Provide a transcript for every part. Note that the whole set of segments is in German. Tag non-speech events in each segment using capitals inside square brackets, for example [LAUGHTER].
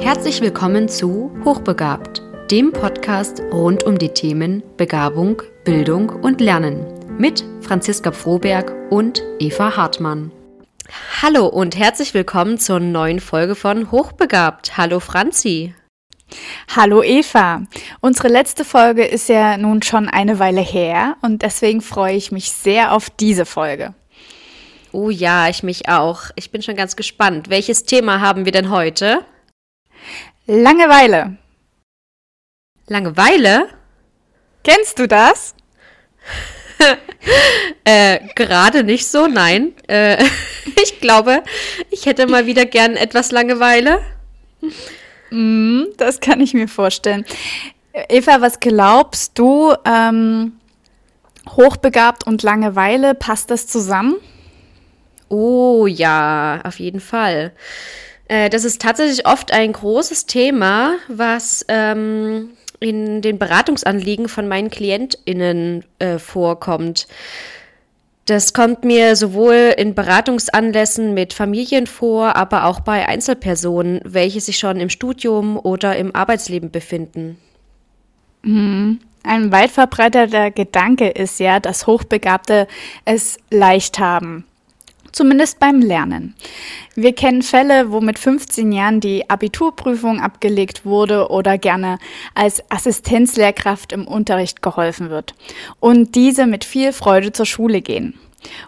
Herzlich willkommen zu Hochbegabt, dem Podcast rund um die Themen Begabung, Bildung und Lernen mit Franziska Froberg und Eva Hartmann. Hallo und herzlich willkommen zur neuen Folge von Hochbegabt. Hallo Franzi. Hallo Eva. Unsere letzte Folge ist ja nun schon eine Weile her und deswegen freue ich mich sehr auf diese Folge. Oh ja, ich mich auch. Ich bin schon ganz gespannt. Welches Thema haben wir denn heute? Langeweile. Langeweile? Kennst du das? [LAUGHS] äh, gerade nicht so, nein. Äh, [LAUGHS] ich glaube, ich hätte mal wieder gern etwas Langeweile. Mm, das kann ich mir vorstellen. Eva, was glaubst du? Ähm, hochbegabt und Langeweile, passt das zusammen? Oh ja, auf jeden Fall. Äh, das ist tatsächlich oft ein großes Thema, was ähm, in den Beratungsanliegen von meinen KlientInnen äh, vorkommt. Das kommt mir sowohl in Beratungsanlässen mit Familien vor, aber auch bei Einzelpersonen, welche sich schon im Studium oder im Arbeitsleben befinden. Mhm. Ein weit verbreiteter Gedanke ist ja, dass Hochbegabte es leicht haben zumindest beim Lernen. Wir kennen Fälle, wo mit 15 Jahren die Abiturprüfung abgelegt wurde oder gerne als Assistenzlehrkraft im Unterricht geholfen wird und diese mit viel Freude zur Schule gehen.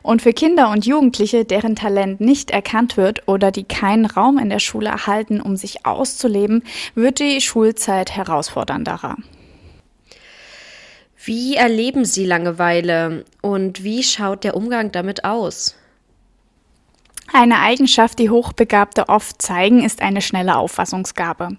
Und für Kinder und Jugendliche, deren Talent nicht erkannt wird oder die keinen Raum in der Schule erhalten, um sich auszuleben, wird die Schulzeit herausfordernderer. Wie erleben Sie Langeweile und wie schaut der Umgang damit aus? Eine Eigenschaft, die Hochbegabte oft zeigen, ist eine schnelle Auffassungsgabe.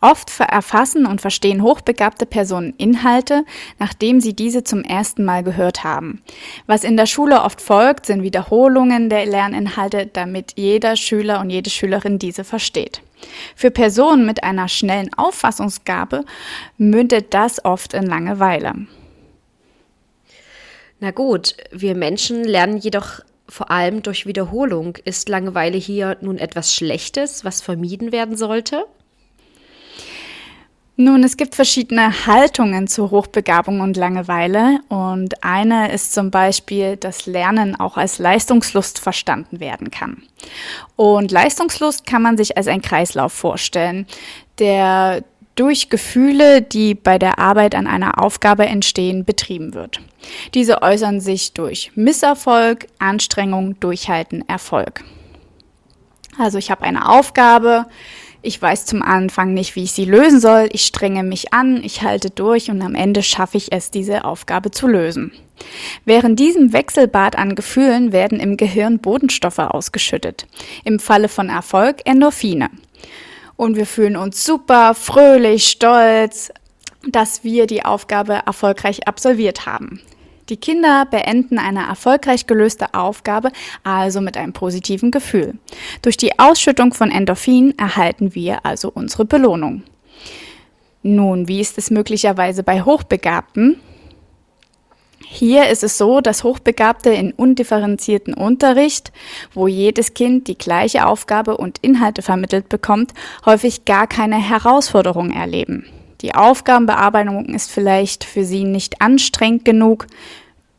Oft erfassen und verstehen hochbegabte Personen Inhalte, nachdem sie diese zum ersten Mal gehört haben. Was in der Schule oft folgt, sind Wiederholungen der Lerninhalte, damit jeder Schüler und jede Schülerin diese versteht. Für Personen mit einer schnellen Auffassungsgabe mündet das oft in Langeweile. Na gut, wir Menschen lernen jedoch vor allem durch Wiederholung. Ist Langeweile hier nun etwas Schlechtes, was vermieden werden sollte? Nun, es gibt verschiedene Haltungen zu Hochbegabung und Langeweile und eine ist zum Beispiel, dass Lernen auch als Leistungslust verstanden werden kann. Und Leistungslust kann man sich als ein Kreislauf vorstellen, der durch Gefühle, die bei der Arbeit an einer Aufgabe entstehen, betrieben wird. Diese äußern sich durch Misserfolg, Anstrengung, Durchhalten, Erfolg. Also ich habe eine Aufgabe, ich weiß zum Anfang nicht, wie ich sie lösen soll, ich strenge mich an, ich halte durch und am Ende schaffe ich es, diese Aufgabe zu lösen. Während diesem Wechselbad an Gefühlen werden im Gehirn Bodenstoffe ausgeschüttet, im Falle von Erfolg Endorphine und wir fühlen uns super, fröhlich, stolz, dass wir die Aufgabe erfolgreich absolviert haben. Die Kinder beenden eine erfolgreich gelöste Aufgabe also mit einem positiven Gefühl. Durch die Ausschüttung von Endorphin erhalten wir also unsere Belohnung. Nun, wie ist es möglicherweise bei Hochbegabten? Hier ist es so, dass Hochbegabte in undifferenzierten Unterricht, wo jedes Kind die gleiche Aufgabe und Inhalte vermittelt bekommt, häufig gar keine Herausforderung erleben. Die Aufgabenbearbeitung ist vielleicht für sie nicht anstrengend genug,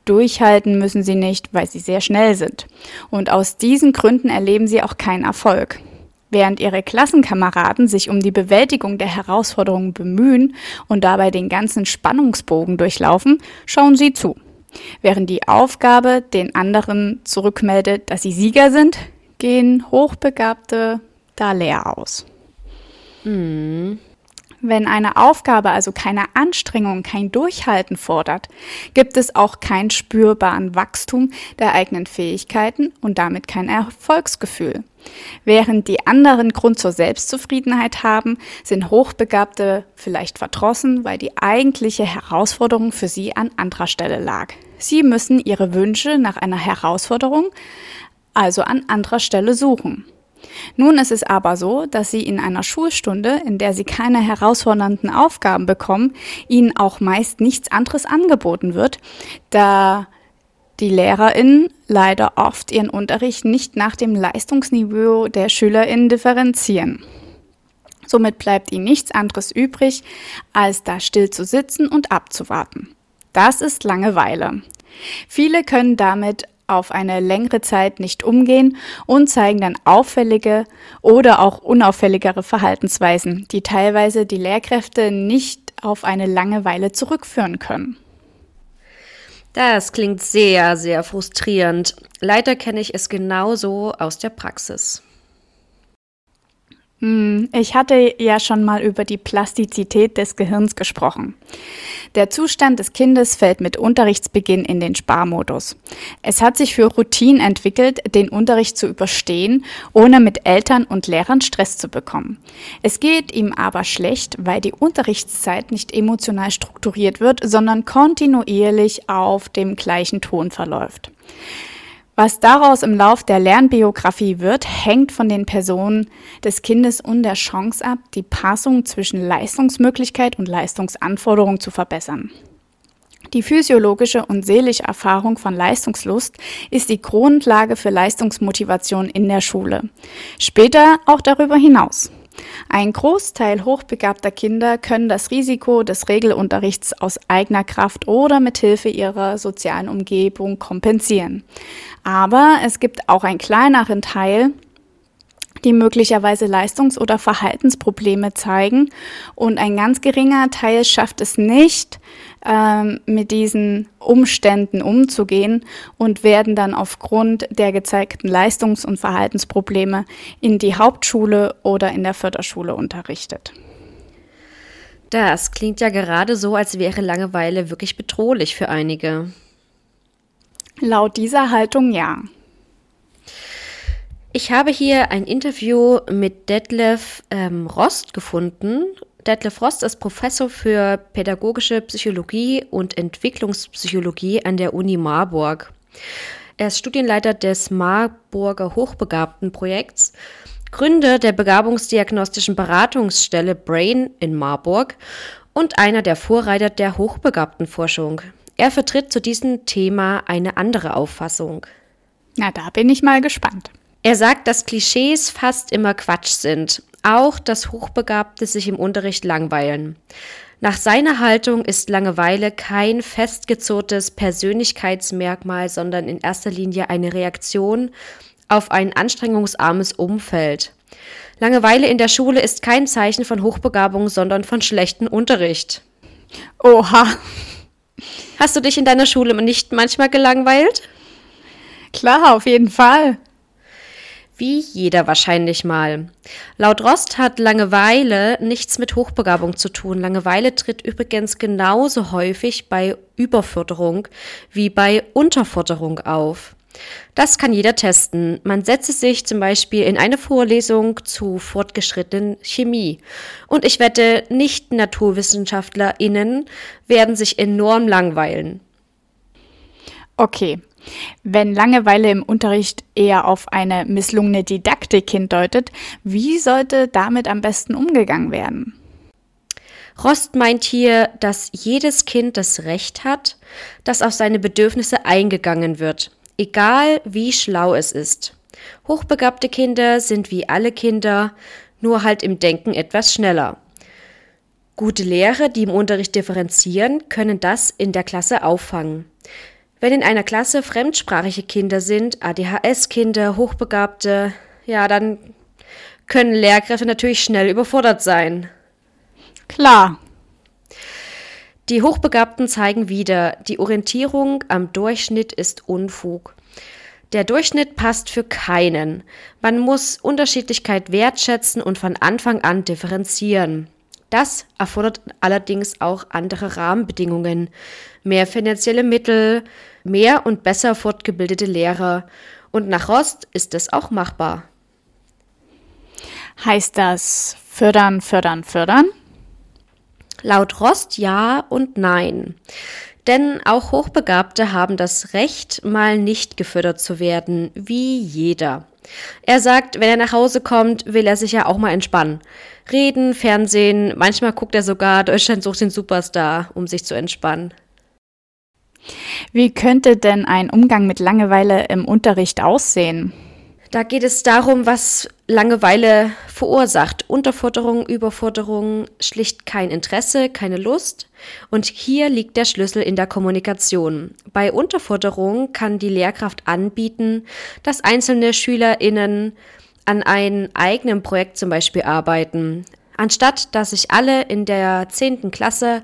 durchhalten müssen sie nicht, weil sie sehr schnell sind. Und aus diesen Gründen erleben sie auch keinen Erfolg. Während ihre Klassenkameraden sich um die Bewältigung der Herausforderungen bemühen und dabei den ganzen Spannungsbogen durchlaufen, schauen sie zu. Während die Aufgabe den anderen zurückmeldet, dass sie Sieger sind, gehen Hochbegabte da leer aus. Mhm. Wenn eine Aufgabe also keine Anstrengung, kein Durchhalten fordert, gibt es auch kein spürbaren Wachstum der eigenen Fähigkeiten und damit kein Erfolgsgefühl. Während die anderen Grund zur Selbstzufriedenheit haben, sind Hochbegabte vielleicht verdrossen, weil die eigentliche Herausforderung für sie an anderer Stelle lag. Sie müssen ihre Wünsche nach einer Herausforderung also an anderer Stelle suchen. Nun ist es aber so, dass Sie in einer Schulstunde, in der Sie keine herausfordernden Aufgaben bekommen, Ihnen auch meist nichts anderes angeboten wird, da die LehrerInnen leider oft ihren Unterricht nicht nach dem Leistungsniveau der SchülerInnen differenzieren. Somit bleibt ihnen nichts anderes übrig, als da still zu sitzen und abzuwarten. Das ist Langeweile. Viele können damit auf eine längere Zeit nicht umgehen und zeigen dann auffällige oder auch unauffälligere Verhaltensweisen, die teilweise die Lehrkräfte nicht auf eine Langeweile zurückführen können. Das klingt sehr, sehr frustrierend. Leider kenne ich es genauso aus der Praxis. Hm, ich hatte ja schon mal über die Plastizität des Gehirns gesprochen. Der Zustand des Kindes fällt mit Unterrichtsbeginn in den Sparmodus. Es hat sich für Routine entwickelt, den Unterricht zu überstehen, ohne mit Eltern und Lehrern Stress zu bekommen. Es geht ihm aber schlecht, weil die Unterrichtszeit nicht emotional strukturiert wird, sondern kontinuierlich auf dem gleichen Ton verläuft. Was daraus im Lauf der Lernbiografie wird, hängt von den Personen des Kindes und der Chance ab, die Passung zwischen Leistungsmöglichkeit und Leistungsanforderung zu verbessern. Die physiologische und seelische Erfahrung von Leistungslust ist die Grundlage für Leistungsmotivation in der Schule. Später auch darüber hinaus. Ein Großteil hochbegabter Kinder können das Risiko des Regelunterrichts aus eigener Kraft oder mit Hilfe ihrer sozialen Umgebung kompensieren. Aber es gibt auch einen kleineren Teil, die möglicherweise Leistungs- oder Verhaltensprobleme zeigen. Und ein ganz geringer Teil schafft es nicht, ähm, mit diesen Umständen umzugehen und werden dann aufgrund der gezeigten Leistungs- und Verhaltensprobleme in die Hauptschule oder in der Förderschule unterrichtet. Das klingt ja gerade so, als wäre Langeweile wirklich bedrohlich für einige. Laut dieser Haltung ja. Ich habe hier ein Interview mit Detlef ähm, Rost gefunden. Detlef Rost ist Professor für pädagogische Psychologie und Entwicklungspsychologie an der Uni Marburg. Er ist Studienleiter des Marburger Hochbegabtenprojekts, Gründer der begabungsdiagnostischen Beratungsstelle Brain in Marburg und einer der Vorreiter der Hochbegabtenforschung. Er vertritt zu diesem Thema eine andere Auffassung. Na, da bin ich mal gespannt. Er sagt, dass Klischees fast immer Quatsch sind, auch dass Hochbegabte sich im Unterricht langweilen. Nach seiner Haltung ist Langeweile kein festgezurrtes Persönlichkeitsmerkmal, sondern in erster Linie eine Reaktion auf ein anstrengungsarmes Umfeld. Langeweile in der Schule ist kein Zeichen von Hochbegabung, sondern von schlechten Unterricht. Oha. Hast du dich in deiner Schule nicht manchmal gelangweilt? Klar, auf jeden Fall. Wie jeder wahrscheinlich mal. Laut Rost hat Langeweile nichts mit Hochbegabung zu tun. Langeweile tritt übrigens genauso häufig bei Überförderung wie bei Unterförderung auf. Das kann jeder testen. Man setze sich zum Beispiel in eine Vorlesung zu fortgeschrittenen Chemie. Und ich wette, Nicht-NaturwissenschaftlerInnen werden sich enorm langweilen. Okay. Wenn Langeweile im Unterricht eher auf eine misslungene Didaktik hindeutet, wie sollte damit am besten umgegangen werden? Rost meint hier, dass jedes Kind das Recht hat, dass auf seine Bedürfnisse eingegangen wird egal wie schlau es ist. Hochbegabte Kinder sind wie alle Kinder, nur halt im Denken etwas schneller. Gute Lehrer, die im Unterricht differenzieren, können das in der Klasse auffangen. Wenn in einer Klasse fremdsprachige Kinder sind, ADHS-Kinder, Hochbegabte, ja, dann können Lehrkräfte natürlich schnell überfordert sein. Klar, die Hochbegabten zeigen wieder, die Orientierung am Durchschnitt ist Unfug. Der Durchschnitt passt für keinen. Man muss Unterschiedlichkeit wertschätzen und von Anfang an differenzieren. Das erfordert allerdings auch andere Rahmenbedingungen, mehr finanzielle Mittel, mehr und besser fortgebildete Lehrer. Und nach Rost ist es auch machbar. Heißt das fördern, fördern, fördern? Laut Rost ja und nein. Denn auch Hochbegabte haben das Recht, mal nicht gefördert zu werden, wie jeder. Er sagt, wenn er nach Hause kommt, will er sich ja auch mal entspannen. Reden, Fernsehen, manchmal guckt er sogar Deutschland sucht den Superstar, um sich zu entspannen. Wie könnte denn ein Umgang mit Langeweile im Unterricht aussehen? Da geht es darum, was Langeweile verursacht. Unterforderung, Überforderung, schlicht kein Interesse, keine Lust. Und hier liegt der Schlüssel in der Kommunikation. Bei Unterforderung kann die Lehrkraft anbieten, dass einzelne SchülerInnen an einem eigenen Projekt zum Beispiel arbeiten. Anstatt dass sich alle in der 10. Klasse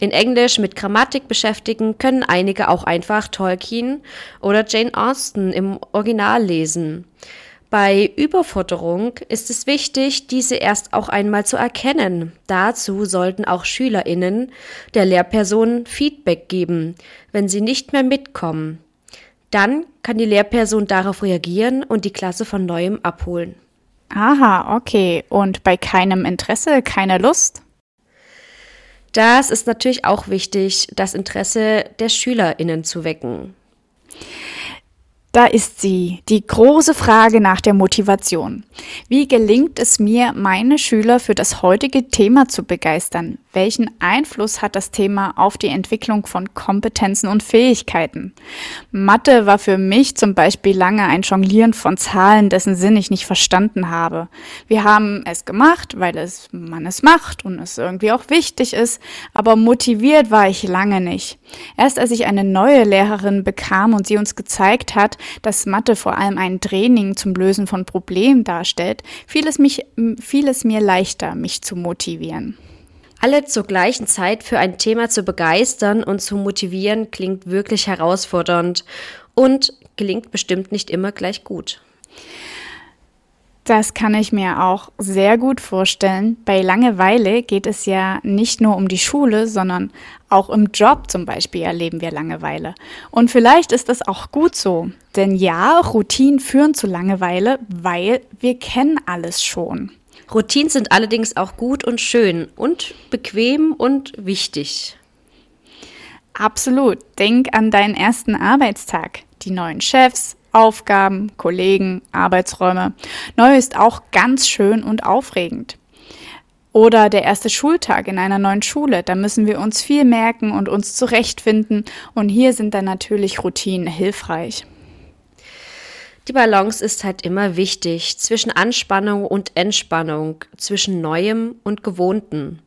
in Englisch mit Grammatik beschäftigen, können einige auch einfach Tolkien oder Jane Austen im Original lesen. Bei Überforderung ist es wichtig, diese erst auch einmal zu erkennen. Dazu sollten auch Schülerinnen der Lehrperson Feedback geben, wenn sie nicht mehr mitkommen. Dann kann die Lehrperson darauf reagieren und die Klasse von neuem abholen. Aha, okay. Und bei keinem Interesse, keine Lust? Das ist natürlich auch wichtig, das Interesse der Schülerinnen zu wecken. Da ist sie, die große Frage nach der Motivation. Wie gelingt es mir, meine Schüler für das heutige Thema zu begeistern? Welchen Einfluss hat das Thema auf die Entwicklung von Kompetenzen und Fähigkeiten? Mathe war für mich zum Beispiel lange ein Jonglieren von Zahlen, dessen Sinn ich nicht verstanden habe. Wir haben es gemacht, weil es, man es macht und es irgendwie auch wichtig ist, aber motiviert war ich lange nicht. Erst als ich eine neue Lehrerin bekam und sie uns gezeigt hat, dass Mathe vor allem ein Training zum Lösen von Problemen darstellt, fiel es, mich, fiel es mir leichter, mich zu motivieren. Alle zur gleichen Zeit für ein Thema zu begeistern und zu motivieren, klingt wirklich herausfordernd und gelingt bestimmt nicht immer gleich gut. Das kann ich mir auch sehr gut vorstellen. Bei Langeweile geht es ja nicht nur um die Schule, sondern auch im Job zum Beispiel erleben wir Langeweile. Und vielleicht ist das auch gut so. Denn ja, Routinen führen zu Langeweile, weil wir kennen alles schon. Routinen sind allerdings auch gut und schön und bequem und wichtig. Absolut. Denk an deinen ersten Arbeitstag. Die neuen Chefs, Aufgaben, Kollegen, Arbeitsräume. Neu ist auch ganz schön und aufregend. Oder der erste Schultag in einer neuen Schule. Da müssen wir uns viel merken und uns zurechtfinden. Und hier sind dann natürlich Routinen hilfreich. Die Balance ist halt immer wichtig zwischen Anspannung und Entspannung, zwischen Neuem und Gewohnten.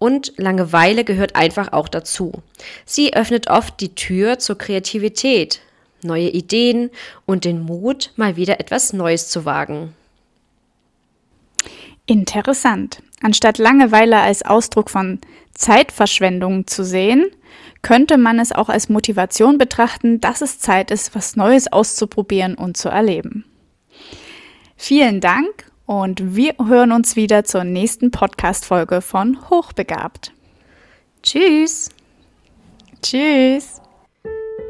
Und Langeweile gehört einfach auch dazu. Sie öffnet oft die Tür zur Kreativität, neue Ideen und den Mut, mal wieder etwas Neues zu wagen. Interessant. Anstatt Langeweile als Ausdruck von Zeitverschwendung zu sehen, könnte man es auch als Motivation betrachten, dass es Zeit ist, was Neues auszuprobieren und zu erleben. Vielen Dank und wir hören uns wieder zur nächsten Podcast-Folge von Hochbegabt. Tschüss. Tschüss.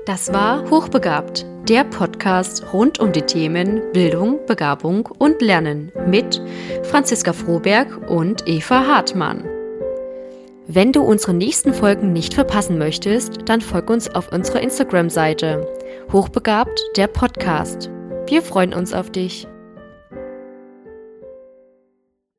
Das war Hochbegabt, der Podcast rund um die Themen Bildung, Begabung und Lernen mit Franziska Froberg und Eva Hartmann. Wenn du unsere nächsten Folgen nicht verpassen möchtest, dann folg uns auf unserer Instagram-Seite. Hochbegabt, der Podcast. Wir freuen uns auf dich.